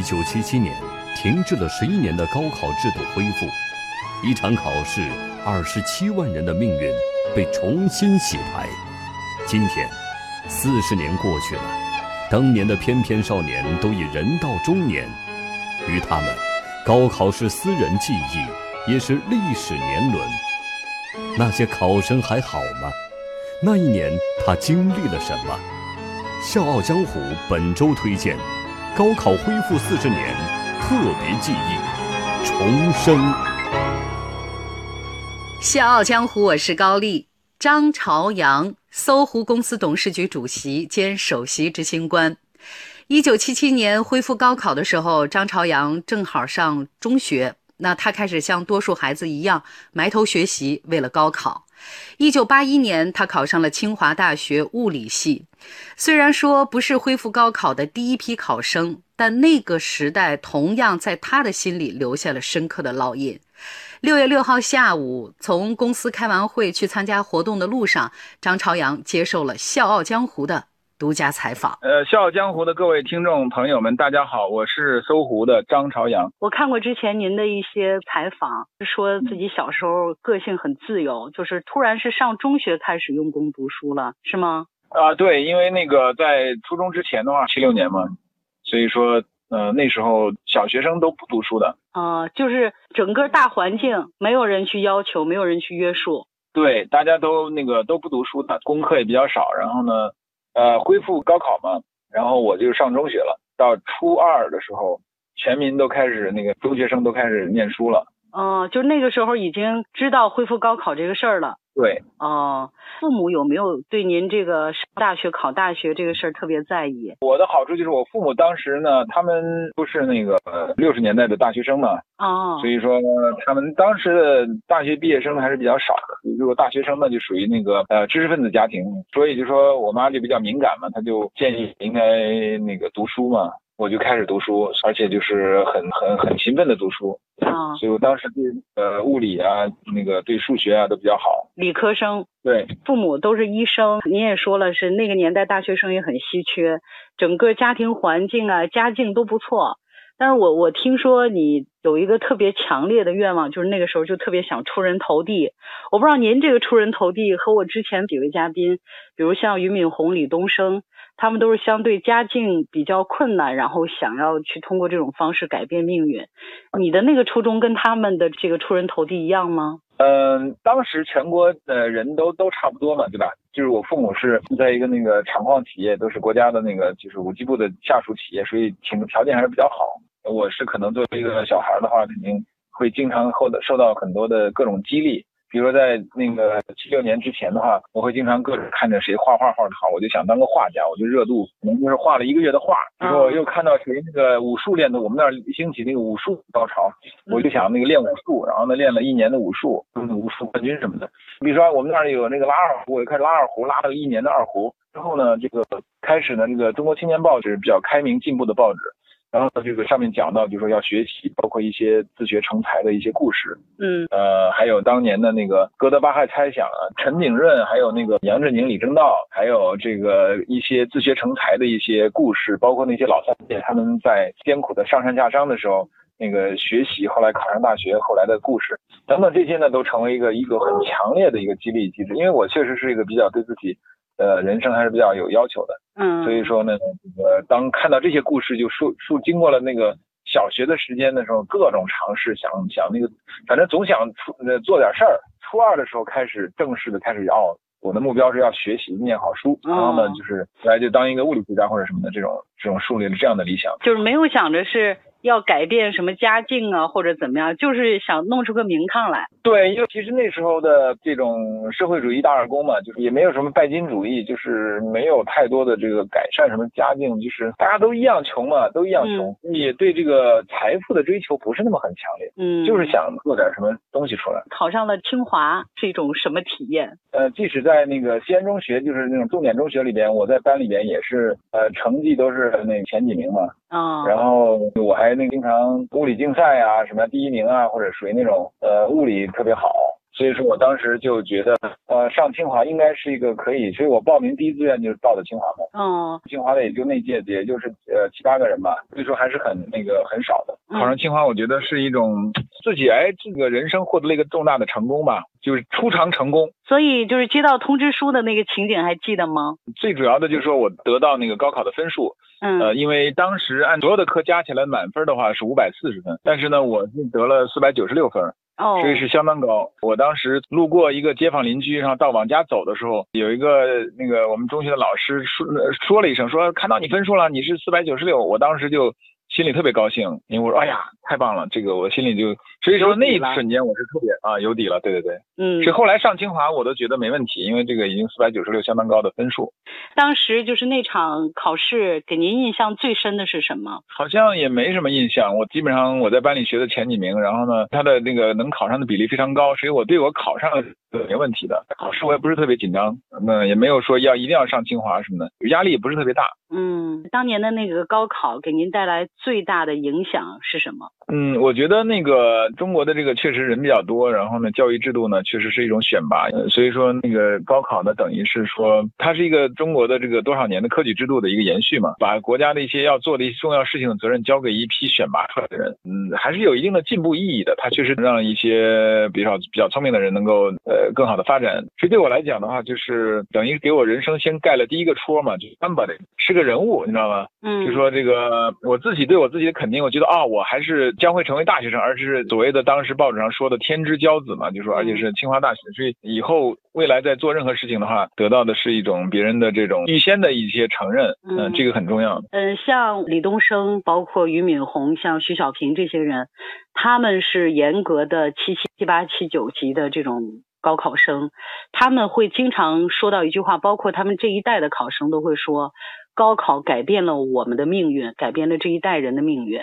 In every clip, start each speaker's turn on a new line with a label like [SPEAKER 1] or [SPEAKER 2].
[SPEAKER 1] 一九七七年，停滞了十一年的高考制度恢复，一场考试，二十七万人的命运被重新洗牌。今天，四十年过去了，当年的翩翩少年都已人到中年，于他们，高考是私人记忆，也是历史年轮。那些考生还好吗？那一年他经历了什么？《笑傲江湖》本周推荐。高考恢复四十年，特别记忆重生。
[SPEAKER 2] 笑傲江湖，我是高丽。张朝阳，搜狐公司董事局主席兼首席执行官。一九七七年恢复高考的时候，张朝阳正好上中学。那他开始像多数孩子一样埋头学习，为了高考。一九八一年，他考上了清华大学物理系。虽然说不是恢复高考的第一批考生，但那个时代同样在他的心里留下了深刻的烙印。六月六号下午，从公司开完会去参加活动的路上，张朝阳接受了《笑傲江湖》的。独家采访，
[SPEAKER 3] 呃，笑傲江湖的各位听众朋友们，大家好，我是搜狐的张朝阳。
[SPEAKER 4] 我看过之前您的一些采访，说自己小时候个性很自由，就是突然是上中学开始用功读书了，是吗？
[SPEAKER 3] 啊，对，因为那个在初中之前的话，七六年嘛，所以说，呃，那时候小学生都不读书的。
[SPEAKER 4] 啊，就是整个大环境没有人去要求，没有人去约束。
[SPEAKER 3] 对，大家都那个都不读书的，功课也比较少，然后呢。呃，恢复高考嘛，然后我就上中学了。到初二的时候，全民都开始那个中学生都开始念书了。
[SPEAKER 4] 嗯，就那个时候已经知道恢复高考这个事儿了。
[SPEAKER 3] 对。
[SPEAKER 4] 哦，父母有没有对您这个上大学考大学这个事儿特别在意？
[SPEAKER 3] 我的好处就是我父母当时呢，他们都是那个六十年代的大学生嘛。
[SPEAKER 4] 哦。
[SPEAKER 3] 所以说他们当时的大学毕业生还是比较少的。如果大学生呢，就属于那个呃知识分子家庭，所以就说我妈就比较敏感嘛，她就建议应该那个读书嘛。我就开始读书，而且就是很很很勤奋的读书
[SPEAKER 4] 啊，
[SPEAKER 3] 所以我当时对呃物理啊，那个对数学啊都比较好。
[SPEAKER 4] 理科生
[SPEAKER 3] 对，
[SPEAKER 4] 父母都是医生，您也说了是那个年代大学生也很稀缺，整个家庭环境啊家境都不错。但是我我听说你有一个特别强烈的愿望，就是那个时候就特别想出人头地。我不知道您这个出人头地和我之前几位嘉宾，比如像俞敏洪、李东升。他们都是相对家境比较困难，然后想要去通过这种方式改变命运。你的那个初衷跟他们的这个出人头地一样吗？
[SPEAKER 3] 嗯，当时全国的人都都差不多嘛，对吧？就是我父母是在一个那个厂矿企业，都是国家的那个就是五 G 部的下属企业，所以挺条件还是比较好。我是可能作为一个小孩的话，肯定会经常获的受到很多的各种激励。比如说在那个七六年之前的话，我会经常各种看着谁画画画的好，我就想当个画家，我就热度可能就是画了一个月的画。然后又看到谁那个武术练的，我们那儿兴起那个武术高潮，我就想那个练武术，然后呢练了一年的武术，就是武术冠军什么的。比如说我们那儿有那个拉二胡，我就开始拉二胡，拉了一年的二胡。之后呢，这个开始呢，这个《中国青年报》是比较开明进步的报纸。然后呢，这个上面讲到，就是说要学习，包括一些自学成才的一些故事，
[SPEAKER 4] 嗯，
[SPEAKER 3] 呃，还有当年的那个哥德巴赫猜想啊，陈景润，还有那个杨振宁、李政道，还有这个一些自学成才的一些故事，包括那些老三届他们在艰苦的上山下乡的时候，那个学习，后来考上大学，后来的故事等等，这些呢，都成为一个一个很强烈的一个激励机制。因为我确实是一个比较对自己。呃，人生还是比较有要求的，
[SPEAKER 4] 嗯，
[SPEAKER 3] 所以说呢，这个当看到这些故事，就数数经过了那个小学的时间的时候，各种尝试，想想那个，反正总想出呃做点事儿。初二的时候开始正式的开始要，我的目标是要学习念好书，然后呢，就是来就当一个物理学家或者什么的这种这种树立了这样的理想，
[SPEAKER 4] 就是没有想着是。要改变什么家境啊，或者怎么样，就是想弄出个名堂来。
[SPEAKER 3] 对，因为其实那时候的这种社会主义大二公嘛，就是也没有什么拜金主义，就是没有太多的这个改善什么家境，就是大家都一样穷嘛，都一样穷，也对这个财富的追求不是那么很强烈。
[SPEAKER 4] 嗯，
[SPEAKER 3] 就是想做点什么东西出来。
[SPEAKER 4] 考上了清华是一种什么体验？
[SPEAKER 3] 呃，即使在那个西安中学，就是那种重点中学里边，我在班里边也是，呃，成绩都是那前几名嘛。
[SPEAKER 4] 啊，
[SPEAKER 3] 然后我还那经常物理竞赛啊，什么第一名啊，或者属于那种呃物理特别好，所以说我当时就觉得，呃，上清华应该是一个可以，所以我报名第一志愿就是报的清华嘛。
[SPEAKER 4] 嗯
[SPEAKER 3] 清华的也就那届也就是呃七八个人吧，所以说还是很那个很少的。
[SPEAKER 4] 嗯
[SPEAKER 3] 考上清华，我觉得是一种自己哎这个人生获得了一个重大的成功吧，就是初尝成功。
[SPEAKER 4] 所以就是接到通知书的那个情景还记得吗？
[SPEAKER 3] 最主要的就是说我得到那个高考的分数，
[SPEAKER 4] 嗯
[SPEAKER 3] 呃，因为当时按所有的科加起来满分的话是五百四十分，但是呢我是得了四百九十六分，
[SPEAKER 4] 哦，
[SPEAKER 3] 所以是相当高。我当时路过一个街坊邻居，然后到往家走的时候，有一个那个我们中学的老师说呃说了一声，说看到你分数了，你是四百九十六。我当时就心里特别高兴，因为我说哎呀太棒了，这个我心里就所以说那一瞬间我是特别啊有底了，对对对。
[SPEAKER 4] 嗯
[SPEAKER 3] 所以后来上清华我都觉得没问题，因为这个已经四百九十六相当高的分数，
[SPEAKER 4] 当时就是那场考试给您印象最深的是什么？
[SPEAKER 3] 好像也没什么印象。我基本上我在班里学的前几名，然后呢，他的那个能考上的比例非常高，所以我对我考上了是没问题的。考试我也不是特别紧张，那也没有说要一定要上清华什么的，压力也不是特别大。
[SPEAKER 4] 嗯，当年的那个高考给您带来最大的影响是什么？
[SPEAKER 3] 嗯，我觉得那个中国的这个确实人比较多，然后呢，教育制度呢确实是一种选拔，呃所以说那个高考呢等于是说它是一个中国的这个多少年的科举制度的一个延续嘛，把国家的一些要做的一些重要事情的责任交给一批选拔出来的人，嗯，还是有一定的进步意义的。它确实让一些比较比较聪明的人能够呃更好的发展。所以对我来讲的话，就是等于给我人生先盖了第一个戳嘛，就是 somebody 是个人物，你知道吗？
[SPEAKER 4] 嗯，
[SPEAKER 3] 就说这个我自己对我自己的肯定，我觉得啊，我还是将会成为大学生，而是所谓的当时报纸上说的天之骄子嘛，就说而且是清华大学，所以以后未来在做任何事情的话，得到的是一种别人的这种预先的一些承认，
[SPEAKER 4] 嗯
[SPEAKER 3] 嗯，这个很重要。
[SPEAKER 4] 嗯，像李东生，包括俞敏洪，像徐小平这些人，他们是严格的七七七八七九级的这种高考生，他们会经常说到一句话，包括他们这一代的考生都会说，高考改变了我们的命运，改变了这一代人的命运。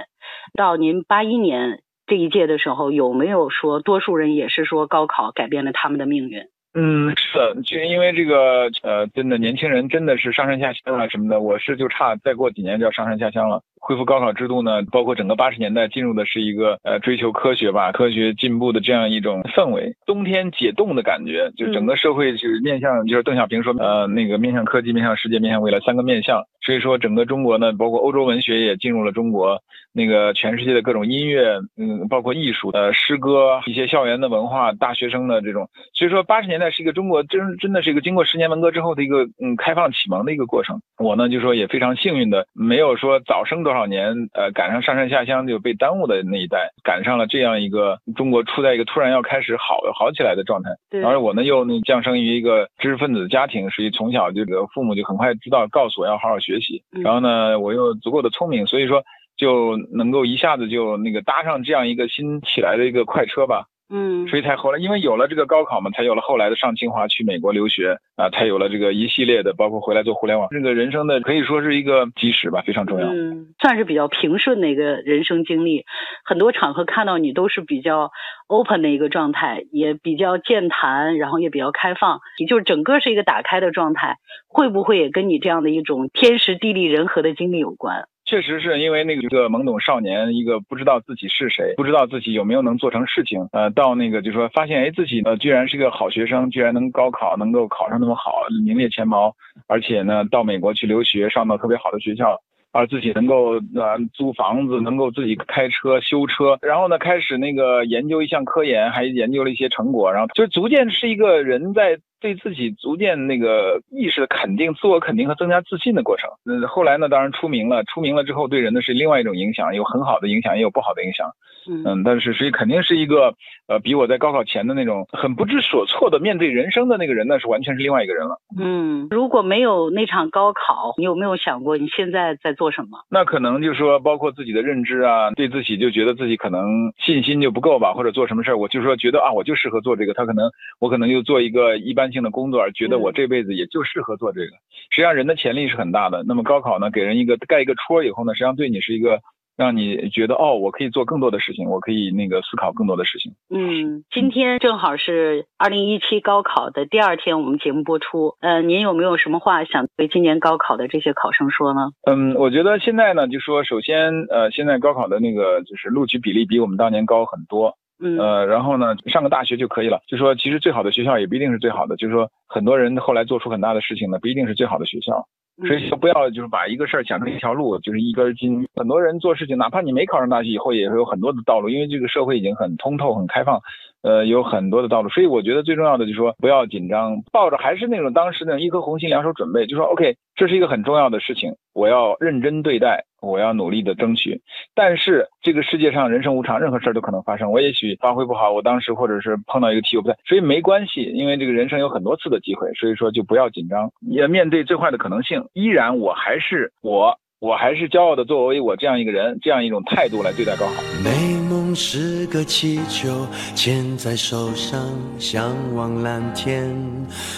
[SPEAKER 4] 到您八一年这一届的时候，有没有说多数人也是说高考改变了他们的命运？
[SPEAKER 3] 嗯，是的，就因为这个呃，真的年轻人真的是上山下乡啊什么的，我是就差再过几年就要上山下乡了。恢复高考制度呢，包括整个八十年代进入的是一个呃追求科学吧、科学进步的这样一种氛围，冬天解冻的感觉，就整个社会就是面向，就是邓小平说呃那个面向科技、面向世界、面向未来三个面向。所以说整个中国呢，包括欧洲文学也进入了中国，那个全世界的各种音乐，嗯，包括艺术、呃诗歌、一些校园的文化、大学生的这种，所以说八十年代是一个中国真真的是一个经过十年文革之后的一个嗯开放启蒙的一个过程。我呢就说也非常幸运的，没有说早生多少年，呃赶上上山下乡就被耽误的那一代，赶上了这样一个中国处在一个突然要开始好好起来的状态。
[SPEAKER 4] 对，
[SPEAKER 3] 而我呢又那降生于一个知识分子的家庭，所以从小这个父母就很快知道告诉我要好好学习，
[SPEAKER 4] 嗯
[SPEAKER 3] 然后呢我又足够的聪明，所以说就能够一下子就那个搭上这样一个新起来的一个快车吧。
[SPEAKER 4] 嗯
[SPEAKER 3] 所以才后来，因为有了这个高考嘛，才有了后来的上清华、去美国留学啊，才有了这个一系列的，包括回来做互联网，这个人生的可以说是一个基石吧，非常重要。
[SPEAKER 4] 嗯，算是比较平顺的一个人生经历。很多场合看到你都是比较 open 的一个状态，也比较健谈，然后也比较开放，也就是整个是一个打开的状态。会不会也跟你这样的一种天时地利人和的经历有关？
[SPEAKER 3] 确实是因为那个一个懵懂少年，一个不知道自己是谁，不知道自己有没有能做成事情，呃，到那个就说发现，哎，自己呢居然是个好学生，居然能高考能够考上那么好，名列前茅，而且呢到美国去留学，上到特别好的学校。而自己能够呃租房子，能够自己开车修车，然后呢开始那个研究一项科研，还研究了一些成果，然后就逐渐是一个人在对自己逐渐那个意识的肯定、自我肯定和增加自信的过程。嗯，后来呢，当然出名了，出名了之后对人的是另外一种影响，有很好的影响，也有不好的影响。
[SPEAKER 4] 嗯
[SPEAKER 3] 嗯，但是所以肯定是一个呃，比我在高考前的那种很不知所措的面对人生的那个人呢，是完全是另外一个人了。
[SPEAKER 4] 嗯，如果没有那场高考，你有没有想过你现在在做什么？
[SPEAKER 3] 那可能就是说，包括自己的认知啊，对自己就觉得自己可能信心就不够吧，或者做什么事儿，我就说觉得啊，我就适合做这个。他可能我可能就做一个一般性的工作，而觉得我这辈子也就适合做这个。实际上人的潜力是很大的。那么高考呢，给人一个盖一个戳以后呢，实际上对你是一个让你觉得哦，我可以做更多的事情，我可以那个思考更多的事情。
[SPEAKER 4] 嗯，今天正好是二零一七高考的第二天，我们节目播出。呃，您有没有什么话想对今年高考的这些考生说呢？
[SPEAKER 3] 嗯，我觉得现在呢，就说首先，呃，现在高考的那个就是录取比例比我们当年高很多。呃，然后呢，上个大学就可以了。就说其实最好的学校也不一定是最好的，就是说很多人后来做出很大的事情呢，不一定是最好的学校。所以说不要就是把一个事儿想成一条路，就是一根筋。很多人做事情，哪怕你没考上大学，以后也会有很多的道路，因为这个社会已经很通透、很开放，呃，有很多的道路。所以我觉得最重要的就是说不要紧张，抱着还是那种当时那种一颗红心两手准备，就说 OK，这是一个很重要的事情，我要认真对待，我要努力的争取。但是这个世界上人生无常，任何事儿都可能发生。我也许发挥不好，我当时或者是碰到一个题我不太，所以没关系，因为这个人生有很多次的机会，所以说就不要紧张，也面对最坏的可能性，依然我还是我，我还是骄傲的作为我这样一个人，这样一种态度来对待高考。
[SPEAKER 5] 美梦是个气球，牵在手上，向往蓝天。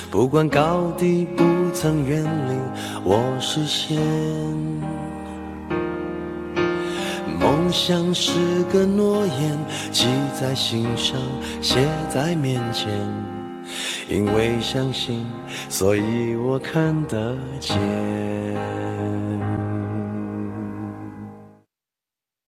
[SPEAKER 5] 不管高低，不曾远离我视线。梦想是个诺言，记在心上，写在面前。因为相信，所以我看得见。